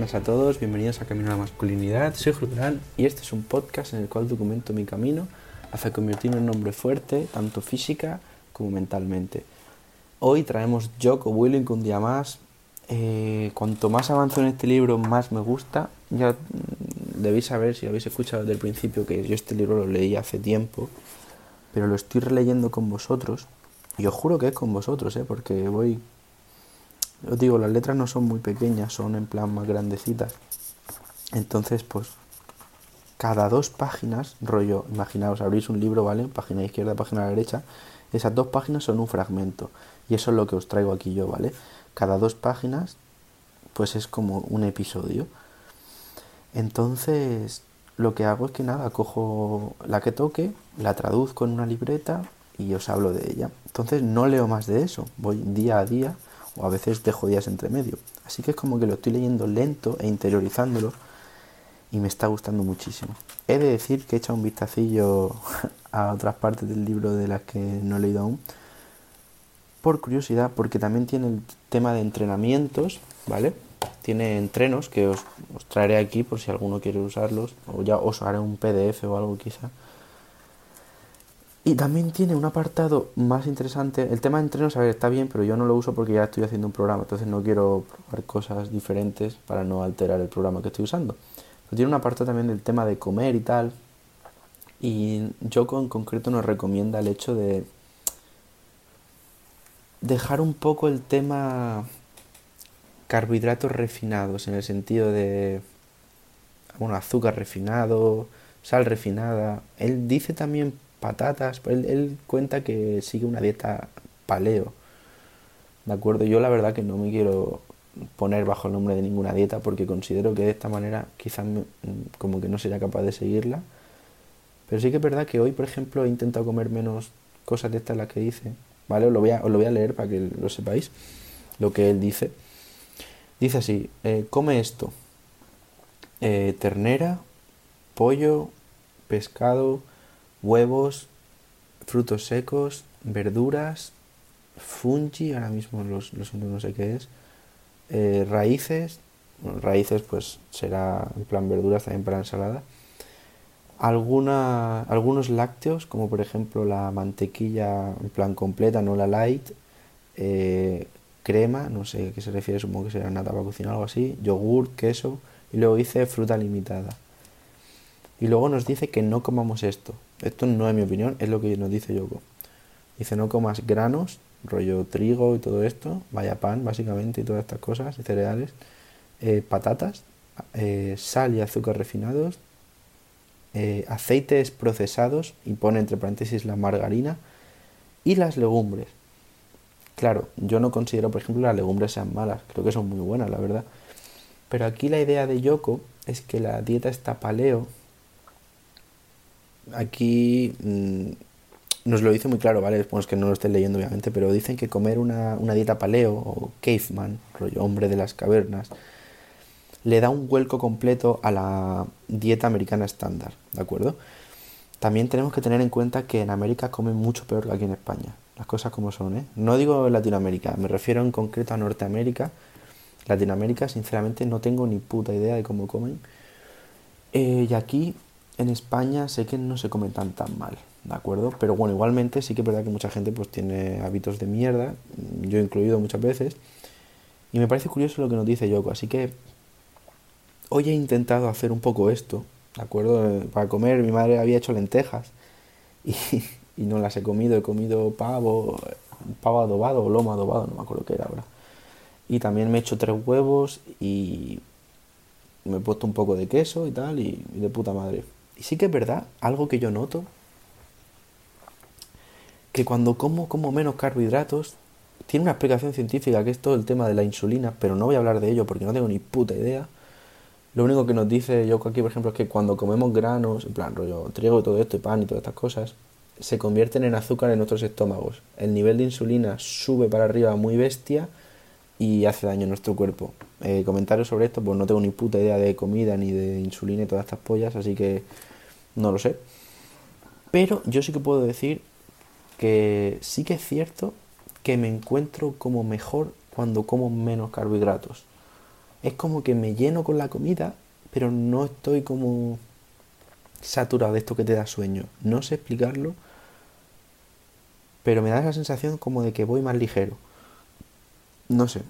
buenas a todos, bienvenidos a Camino a la Masculinidad. Soy Julián y este es un podcast en el cual documento mi camino hacia convertirme en un hombre fuerte, tanto física como mentalmente. Hoy traemos Joko Willink un día más. Eh, cuanto más avanzo en este libro, más me gusta. Ya mm, debéis saber, si lo habéis escuchado desde el principio, que yo este libro lo leí hace tiempo, pero lo estoy releyendo con vosotros. Y os juro que es con vosotros, ¿eh? porque voy os digo, las letras no son muy pequeñas, son en plan más grandecitas. Entonces, pues, cada dos páginas, rollo, imaginaos, abrís un libro, ¿vale? Página izquierda, página derecha. Esas dos páginas son un fragmento. Y eso es lo que os traigo aquí yo, ¿vale? Cada dos páginas, pues es como un episodio. Entonces, lo que hago es que nada, cojo la que toque, la traduzco en una libreta y os hablo de ella. Entonces, no leo más de eso. Voy día a día o a veces dejo días entre medio. Así que es como que lo estoy leyendo lento e interiorizándolo y me está gustando muchísimo. He de decir que he echado un vistacillo a otras partes del libro de las que no he leído aún por curiosidad, porque también tiene el tema de entrenamientos, ¿vale? Tiene entrenos que os, os traeré aquí por si alguno quiere usarlos, o ya os haré un PDF o algo quizá y también tiene un apartado más interesante. El tema de entrenos, a ver, está bien, pero yo no lo uso porque ya estoy haciendo un programa, entonces no quiero probar cosas diferentes para no alterar el programa que estoy usando. Pero tiene un apartado también del tema de comer y tal. Y Joko en concreto nos recomienda el hecho de dejar un poco el tema carbohidratos refinados, en el sentido de, bueno, azúcar refinado, sal refinada. Él dice también patatas. Él, él cuenta que sigue una dieta paleo. ¿De acuerdo? Yo la verdad que no me quiero poner bajo el nombre de ninguna dieta porque considero que de esta manera quizás como que no sería capaz de seguirla. Pero sí que es verdad que hoy, por ejemplo, he intentado comer menos cosas de estas las que dice. ¿Vale? Os lo voy a, lo voy a leer para que lo sepáis. Lo que él dice. Dice así, eh, come esto. Eh, ternera, pollo, pescado, huevos, frutos secos, verduras, fungi, ahora mismo los, los no sé qué es, eh, raíces, raíces pues será en plan verduras también para ensalada, alguna, algunos lácteos, como por ejemplo la mantequilla en plan completa, no la light, eh, crema, no sé a qué se refiere, supongo que será nata para cocinar algo así, yogur, queso, y luego dice fruta limitada. Y luego nos dice que no comamos esto. Esto no es mi opinión, es lo que nos dice Yoko. Dice no comas granos, rollo trigo y todo esto, vaya pan básicamente y todas estas cosas, y cereales, eh, patatas, eh, sal y azúcar refinados, eh, aceites procesados, y pone entre paréntesis la margarina, y las legumbres. Claro, yo no considero, por ejemplo, las legumbres sean malas, creo que son muy buenas, la verdad. Pero aquí la idea de Yoko es que la dieta está paleo aquí mm, nos lo dice muy claro, ¿vale? Bueno, es que no lo estén leyendo obviamente, pero dicen que comer una, dieta paleo o caveman, rollo hombre de las cavernas, le da un vuelco completo a la dieta americana estándar, ¿de acuerdo? También tenemos que tener en cuenta que en América comen mucho peor que aquí en España, las cosas como son, ¿eh? No digo Latinoamérica, me refiero en concreto a Norteamérica. Latinoamérica, sinceramente, no tengo ni puta idea de cómo comen. Eh, y aquí en España sé que no se come tan tan mal, ¿de acuerdo? Pero bueno, igualmente sí que es verdad que mucha gente pues tiene hábitos de mierda, yo incluido muchas veces, y me parece curioso lo que nos dice Yoko, así que hoy he intentado hacer un poco esto, ¿de acuerdo? Para comer, mi madre había hecho lentejas y, y no las he comido, he comido pavo, pavo adobado o lomo adobado, no me acuerdo qué era ahora. Y también me he hecho tres huevos y me he puesto un poco de queso y tal, y de puta madre. Y sí que es verdad, algo que yo noto, que cuando como, como menos carbohidratos, tiene una explicación científica que es todo el tema de la insulina, pero no voy a hablar de ello porque no tengo ni puta idea. Lo único que nos dice Yoko aquí, por ejemplo, es que cuando comemos granos, en plan rollo trigo y todo esto, y pan y todas estas cosas, se convierten en azúcar en nuestros estómagos. El nivel de insulina sube para arriba muy bestia y hace daño a nuestro cuerpo. Eh, comentarios sobre esto, pues no tengo ni puta idea de comida ni de insulina y todas estas pollas, así que no lo sé. Pero yo sí que puedo decir que sí que es cierto que me encuentro como mejor cuando como menos carbohidratos. es como que me lleno con la comida, pero no estoy como saturado de esto que te da sueño. No sé explicarlo, pero me da esa sensación como de que voy más ligero. No sé.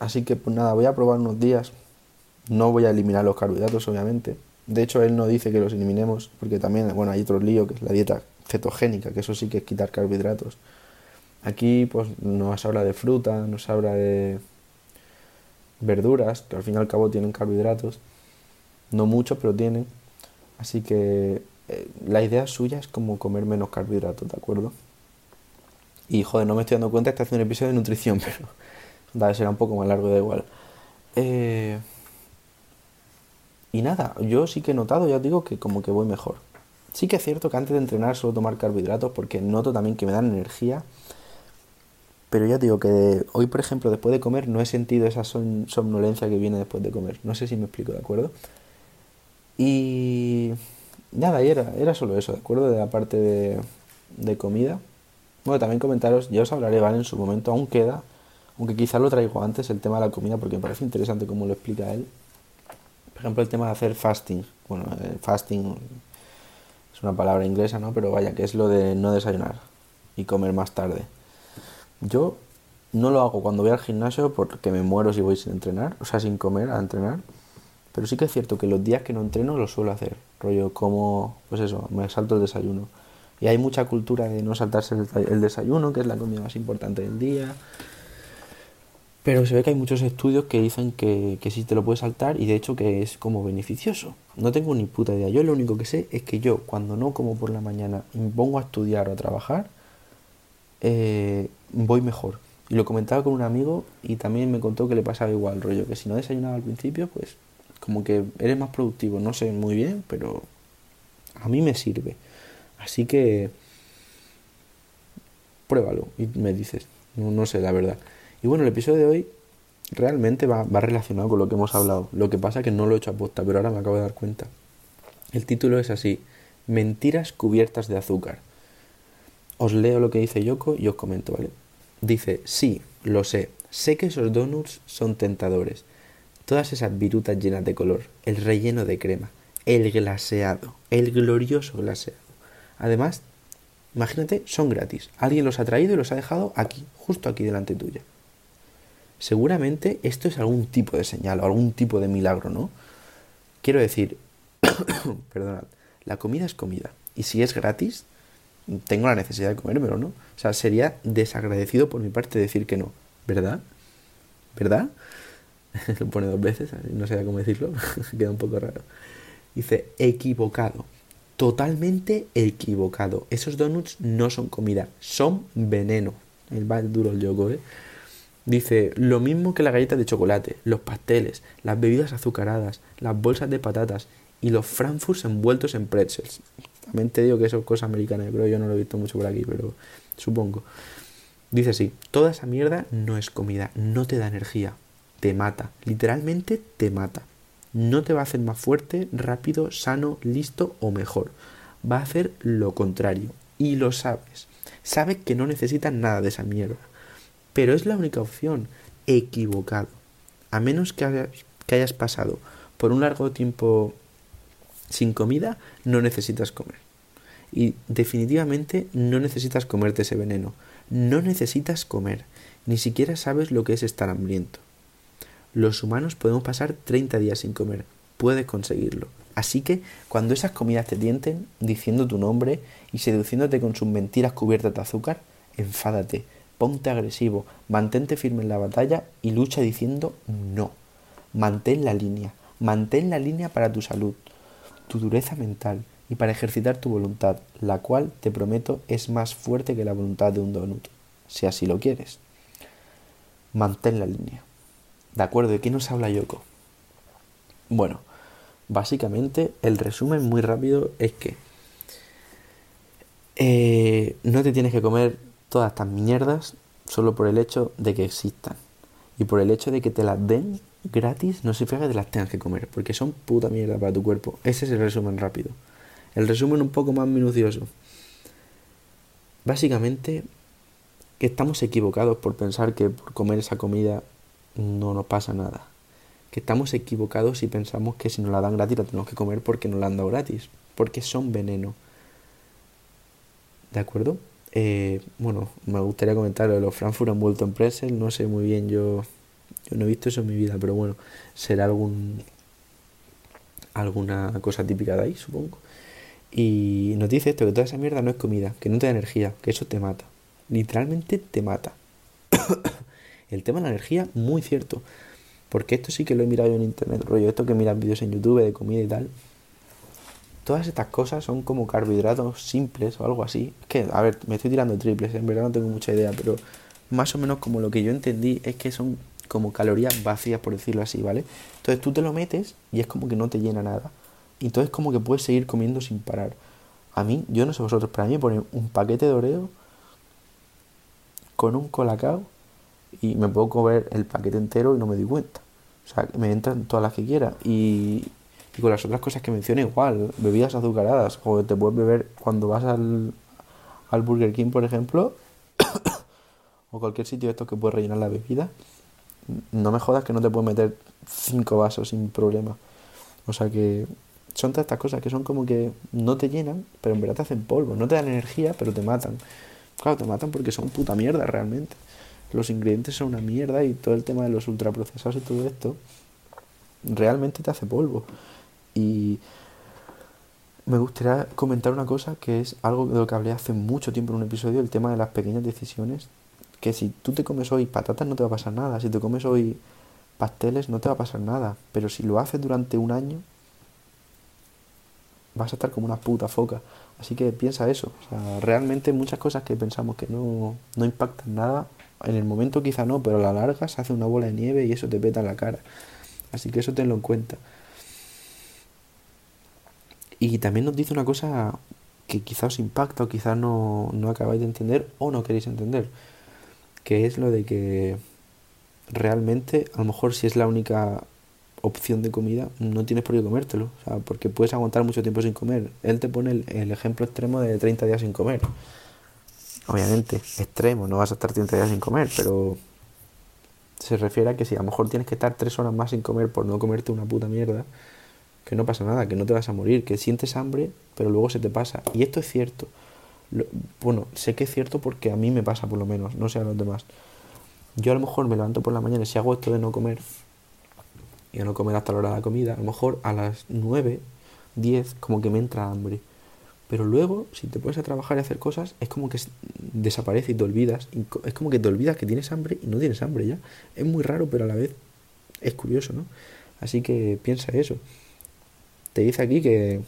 Así que pues nada, voy a probar unos días. No voy a eliminar los carbohidratos, obviamente. De hecho, él no dice que los eliminemos, porque también, bueno, hay otro lío, que es la dieta cetogénica, que eso sí que es quitar carbohidratos. Aquí, pues, nos habla de fruta, nos habla de verduras, que al fin y al cabo tienen carbohidratos. No muchos, pero tienen. Así que eh, la idea suya es como comer menos carbohidratos, ¿de acuerdo? Y joder, no me estoy dando cuenta está haciendo un episodio de nutrición, pero vez será un poco más largo, da igual. Eh, y nada, yo sí que he notado, ya os digo, que como que voy mejor. Sí que es cierto que antes de entrenar suelo tomar carbohidratos porque noto también que me dan energía. Pero ya digo que hoy, por ejemplo, después de comer no he sentido esa somnolencia que viene después de comer. No sé si me explico, ¿de acuerdo? Y nada, y era, era solo eso, ¿de acuerdo? De la parte de, comida. Bueno, también comentaros, ya os hablaré, ¿vale? En su momento aún queda, aunque quizás lo traigo antes, el tema de la comida, porque me parece interesante cómo lo explica él. Por ejemplo, el tema de hacer fasting. Bueno, el fasting es una palabra inglesa, ¿no? Pero vaya, que es lo de no desayunar y comer más tarde. Yo no lo hago cuando voy al gimnasio porque me muero si voy sin entrenar, o sea, sin comer a entrenar. Pero sí que es cierto que los días que no entreno lo suelo hacer. Rollo, como, pues eso, me salto el desayuno. Y hay mucha cultura de no saltarse el desayuno, que es la comida más importante del día. Pero se ve que hay muchos estudios que dicen que, que sí te lo puedes saltar y de hecho que es como beneficioso. No tengo ni puta idea. Yo lo único que sé es que yo cuando no como por la mañana y me pongo a estudiar o a trabajar, eh, voy mejor. Y lo comentaba con un amigo y también me contó que le pasaba igual, rollo, que si no desayunaba al principio, pues como que eres más productivo. No sé muy bien, pero a mí me sirve. Así que pruébalo y me dices. No, no sé, la verdad. Y bueno, el episodio de hoy realmente va, relacionado con lo que hemos hablado. Lo que pasa es que no lo he hecho a posta, pero ahora me acabo de dar cuenta. El título es así, Mentiras cubiertas de azúcar. Os leo lo que dice Yoko y os comento, ¿vale? Dice, sí, lo sé, sé que esos donuts son tentadores. Todas esas virutas llenas de color, el relleno de crema, el glaseado, el glorioso glaseado. Además, imagínate, son gratis. Alguien los ha traído y los ha dejado aquí, justo aquí delante tuya seguramente esto es algún tipo de señal o algún tipo de milagro, ¿no? Quiero decir, perdonad, la comida es comida. Y si es gratis, tengo la necesidad de comérmelo, ¿no? O sea, sería desagradecido por mi parte decir que no, ¿verdad? ¿Verdad? Lo pone dos veces, no sé cómo decirlo, queda un poco raro. Dice, equivocado, totalmente equivocado. Esos donuts no son comida, son veneno. El va duro el yogo, ¿eh? Dice, lo mismo que la galleta de chocolate, los pasteles, las bebidas azucaradas, las bolsas de patatas y los frankfurts envueltos en pretzels. También te digo que eso es cosa americana, pero yo no lo he visto mucho por aquí, pero supongo. Dice así, toda esa mierda no es comida, no te da energía, te mata, literalmente te mata. No te va a hacer más fuerte, rápido, sano, listo o mejor. Va a hacer lo contrario. Y lo sabes. Sabes que no necesitas nada de esa mierda. Pero es la única opción. Equivocado. A menos que hayas, que hayas pasado por un largo tiempo sin comida, no necesitas comer. Y definitivamente no necesitas comerte ese veneno. No necesitas comer. Ni siquiera sabes lo que es estar hambriento. Los humanos podemos pasar 30 días sin comer. Puedes conseguirlo. Así que cuando esas comidas te tienten, diciendo tu nombre y seduciéndote con sus mentiras cubiertas de azúcar, enfádate, ponte agresivo, mantente firme en la batalla y lucha diciendo no. Mantén la línea, mantén la línea para tu salud, tu dureza mental y para ejercitar tu voluntad, la cual, te prometo, es más fuerte que la voluntad de un donut, si así lo quieres. Mantén la línea. ¿De acuerdo? ¿De qué nos habla Yoko? Bueno, básicamente el resumen muy rápido es que eh, no te tienes que comer todas estas mierdas solo por el hecho de que existan. Y por el hecho de que te las den gratis, no significa que te las tengas que comer, porque son puta mierda para tu cuerpo. Ese es el resumen rápido. El resumen un poco más minucioso. Básicamente, que estamos equivocados por pensar que por comer esa comida no nos pasa nada. que estamos equivocados si pensamos que si nos la dan gratis la tenemos que comer porque nos la han dado gratis, porque son veneno. ¿De acuerdo? Eh, bueno, me gustaría comentar lo de los Frankfurt envuelto en pretzel, no sé muy bien, yo, yo no he visto eso en mi vida, pero bueno, será algún alguna cosa típica de ahí, supongo. Y nos dice esto, que toda esa mierda no es comida, que no te da energía, que eso te mata. Literalmente te mata. El tema de la energía, muy cierto. Porque esto sí que lo he mirado yo en internet, rollo, esto que miras vídeos en YouTube de comida y tal. Todas estas cosas son como carbohidratos simples o algo así. Es que, a ver, me estoy tirando triples, en verdad no tengo mucha idea, pero más o menos como lo que yo entendí es que son como calorías vacías, por decirlo así, ¿vale? Entonces tú te lo metes y es como que no te llena nada. Y entonces como que puedes seguir comiendo sin parar. A mí, yo no sé vosotros, pero a mí me ponen un paquete de Oreo con un colacao y me puedo comer el paquete entero y no me doy cuenta. O sea, me entran todas las que quiera. Y, y con las otras cosas que mencioné igual, bebidas azucaradas, o te puedes beber cuando vas al, al Burger King, por ejemplo, o cualquier sitio de estos que puedes rellenar la bebida, no me jodas que no te puedes meter cinco vasos sin problema. O sea que son todas estas cosas que son como que no te llenan, pero en verdad te hacen polvo. No te dan energía, pero te matan. Claro, te matan porque son puta mierda realmente. Los ingredientes son una mierda y todo el tema de los ultraprocesados y todo esto realmente te hace polvo. Y me gustaría comentar una cosa que es algo de lo que hablé hace mucho tiempo en un episodio, el tema de las pequeñas decisiones. Que si tú te comes hoy patatas no te va a pasar nada, si te comes hoy pasteles no te va a pasar nada, pero si lo haces durante un año vas a estar como una puta foca. Así que piensa eso. O sea, realmente muchas cosas que pensamos que no, no impactan nada, en el momento quizá no, pero a la larga se hace una bola de nieve y eso te peta en la cara. Así que eso tenlo en cuenta. Y también nos dice una cosa que quizá os impacta o quizá no, no acabáis de entender o no queréis entender. Que es lo de que realmente, a lo mejor si es la única opción de comida, no tienes por qué comértelo. O sea, porque puedes aguantar mucho tiempo sin comer. Él te pone el, el, ejemplo extremo de 30 días sin comer. Obviamente, extremo, no vas a estar 30 días sin comer, pero se refiere a que si a lo mejor tienes que estar 3 horas más sin comer por no comerte una puta mierda, que no pasa nada, que no te vas a morir, que sientes hambre, pero luego se te pasa. Y esto es cierto. Lo, bueno, sé que es cierto porque a mí me pasa por lo menos, no sé a los demás. Yo a lo mejor me levanto por la mañana y si hago esto de no comer, y no comer hasta la hora de la comida, a lo mejor a las 9, 10, como que me entra hambre. Pero luego, si te pones a trabajar y hacer cosas, es como que desaparece y te olvidas. es como que te olvidas que tienes hambre y no tienes hambre ya. Es muy raro, pero a la vez es curioso, ¿no? Así que piensa eso. Te dice aquí que...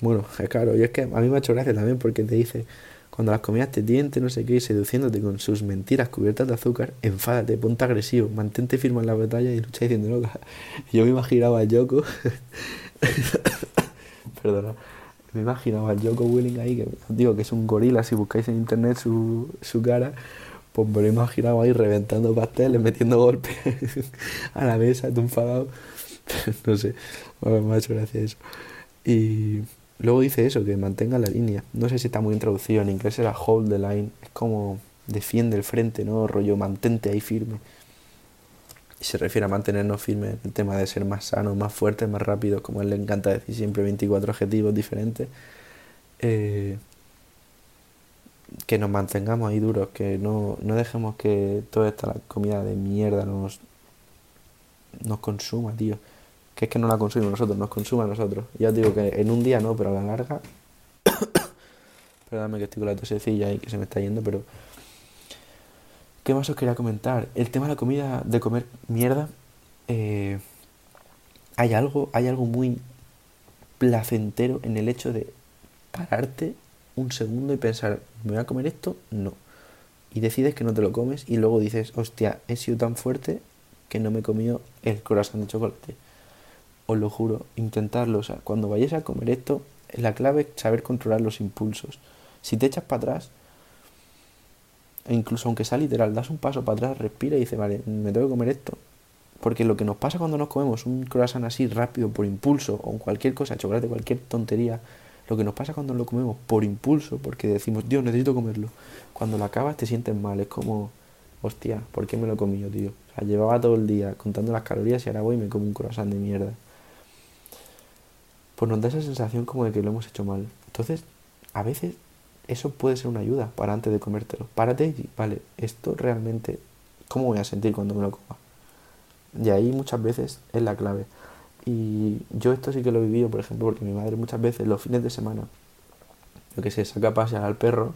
Bueno, es claro, y es que a mí me ha hecho gracia también porque te dice cuando las comidas te dientes, no sé qué, seduciéndote con sus mentiras cubiertas de azúcar, enfádate, ponte agresivo, mantente firme en la batalla y lucha diciendo loca. Yo me imaginaba a Yoko. Perdona. Me imaginaba al Yoko Willing ahí, que digo que es un gorila, si buscáis en internet su, su cara, pues me lo imaginaba ahí reventando pasteles, metiendo golpes a la mesa, enfadado. no sé, me ha hecho gracia eso. Y Luego dice eso, que mantenga la línea. No sé si está muy introducido, en inglés era hold the line. Es como defiende el frente, ¿no? Rollo, mantente ahí firme. Y se refiere a mantenernos firmes el tema de ser más sanos, más fuertes, más rápidos, como él le encanta decir siempre 24 objetivos diferentes. Eh, que nos mantengamos ahí duros, que no, no dejemos que toda esta comida de mierda nos, nos consuma, tío que es que no la consumimos nosotros, nos consume a nosotros. Ya os digo que en un día no, pero a la larga. Perdóname que estoy con la tosecilla y que se me está yendo, pero. ¿Qué más os quería comentar? El tema de la comida, de comer mierda. Eh, hay algo, hay algo muy placentero en el hecho de pararte un segundo y pensar, ¿me voy a comer esto? No. Y decides que no te lo comes y luego dices, hostia, he sido tan fuerte que no me he comido el corazón de chocolate os lo juro, intentarlo. O sea, cuando vayáis a comer esto, la clave es saber controlar los impulsos. Si te echas para atrás, e incluso aunque sea literal, das un paso para atrás, respira y dices, vale, me tengo que comer esto. Porque lo que nos pasa cuando nos comemos un croissant así rápido, por impulso, o cualquier cosa, chocolate, cualquier tontería, lo que nos pasa cuando lo comemos por impulso, porque decimos, Dios, necesito comerlo. Cuando lo acabas te sientes mal, es como, hostia, ¿por qué me lo he comido, tío? O sea, llevaba todo el día contando las calorías y ahora voy y me como un croissant de mierda. Pues nos da esa sensación como de que lo hemos hecho mal. Entonces, a veces eso puede ser una ayuda para antes de comértelo. Párate y, vale, esto realmente, ¿cómo voy a sentir cuando me lo coma? Y ahí muchas veces es la clave. Y yo esto sí que lo he vivido, por ejemplo, porque mi madre muchas veces los fines de semana, lo que se saca a pasear al perro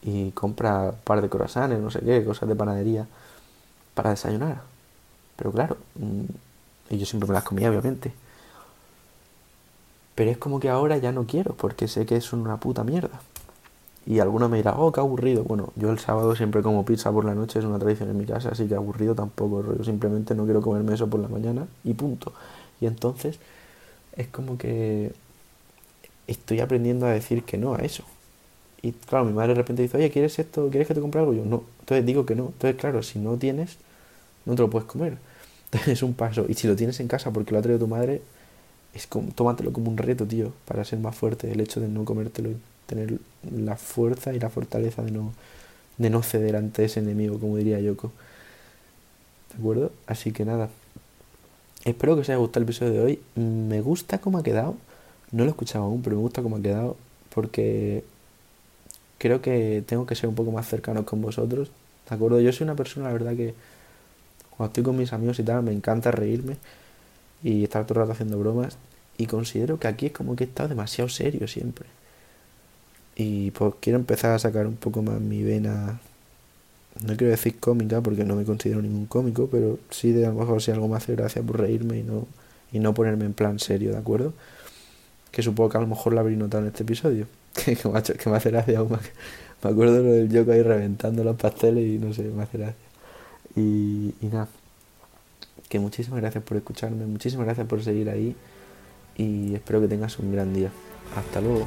y compra un par de croissants, no sé qué, cosas de panadería, para desayunar. Pero claro, mm, y yo siempre me las comía, obviamente. Pero es como que ahora ya no quiero, porque sé que es una puta mierda. Y alguno me dirá, oh, qué aburrido. Bueno, yo el sábado siempre como pizza por la noche, es una tradición en mi casa, así que aburrido tampoco. Simplemente no quiero comerme eso por la mañana y punto. Y entonces es como que estoy aprendiendo a decir que no a eso. Y claro, mi madre de repente dice, oye, ¿quieres esto? ¿Quieres que te compre algo? Yo no. Entonces digo que no. Entonces, claro, si no tienes, no te lo puedes comer. Entonces es un paso. Y si lo tienes en casa porque lo ha traído tu madre, es como, tómatelo como un reto, tío, para ser más fuerte. El hecho de no comértelo y tener la fuerza y la fortaleza de no, de no ceder ante ese enemigo, como diría Yoko. ¿De acuerdo? Así que nada. Espero que os haya gustado el episodio de hoy. Me gusta cómo ha quedado. No lo he escuchado aún, pero me gusta cómo ha quedado porque creo que tengo que ser un poco más cercano con vosotros. ¿De acuerdo? Yo soy una persona, la verdad, que cuando estoy con mis amigos y tal, me encanta reírme y estar todo el rato haciendo bromas. Y considero que aquí es como que he estado demasiado serio siempre. Y pues quiero empezar a sacar un poco más mi vena no quiero decir cómica porque no me considero ningún cómico, pero sí de a lo mejor si algo me hace gracia por reírme y no, y no ponerme en plan serio, ¿de acuerdo? Que supongo que a lo mejor lo habréis notado en este episodio. que, me, hace, que me hace gracia aún más. Me acuerdo lo del Yoko ahí reventando los pasteles y no sé, me hace gracia. Y, y nada, que muchísimas gracias por escucharme, muchísimas gracias por seguir ahí y espero que tengas un gran día. Hasta luego.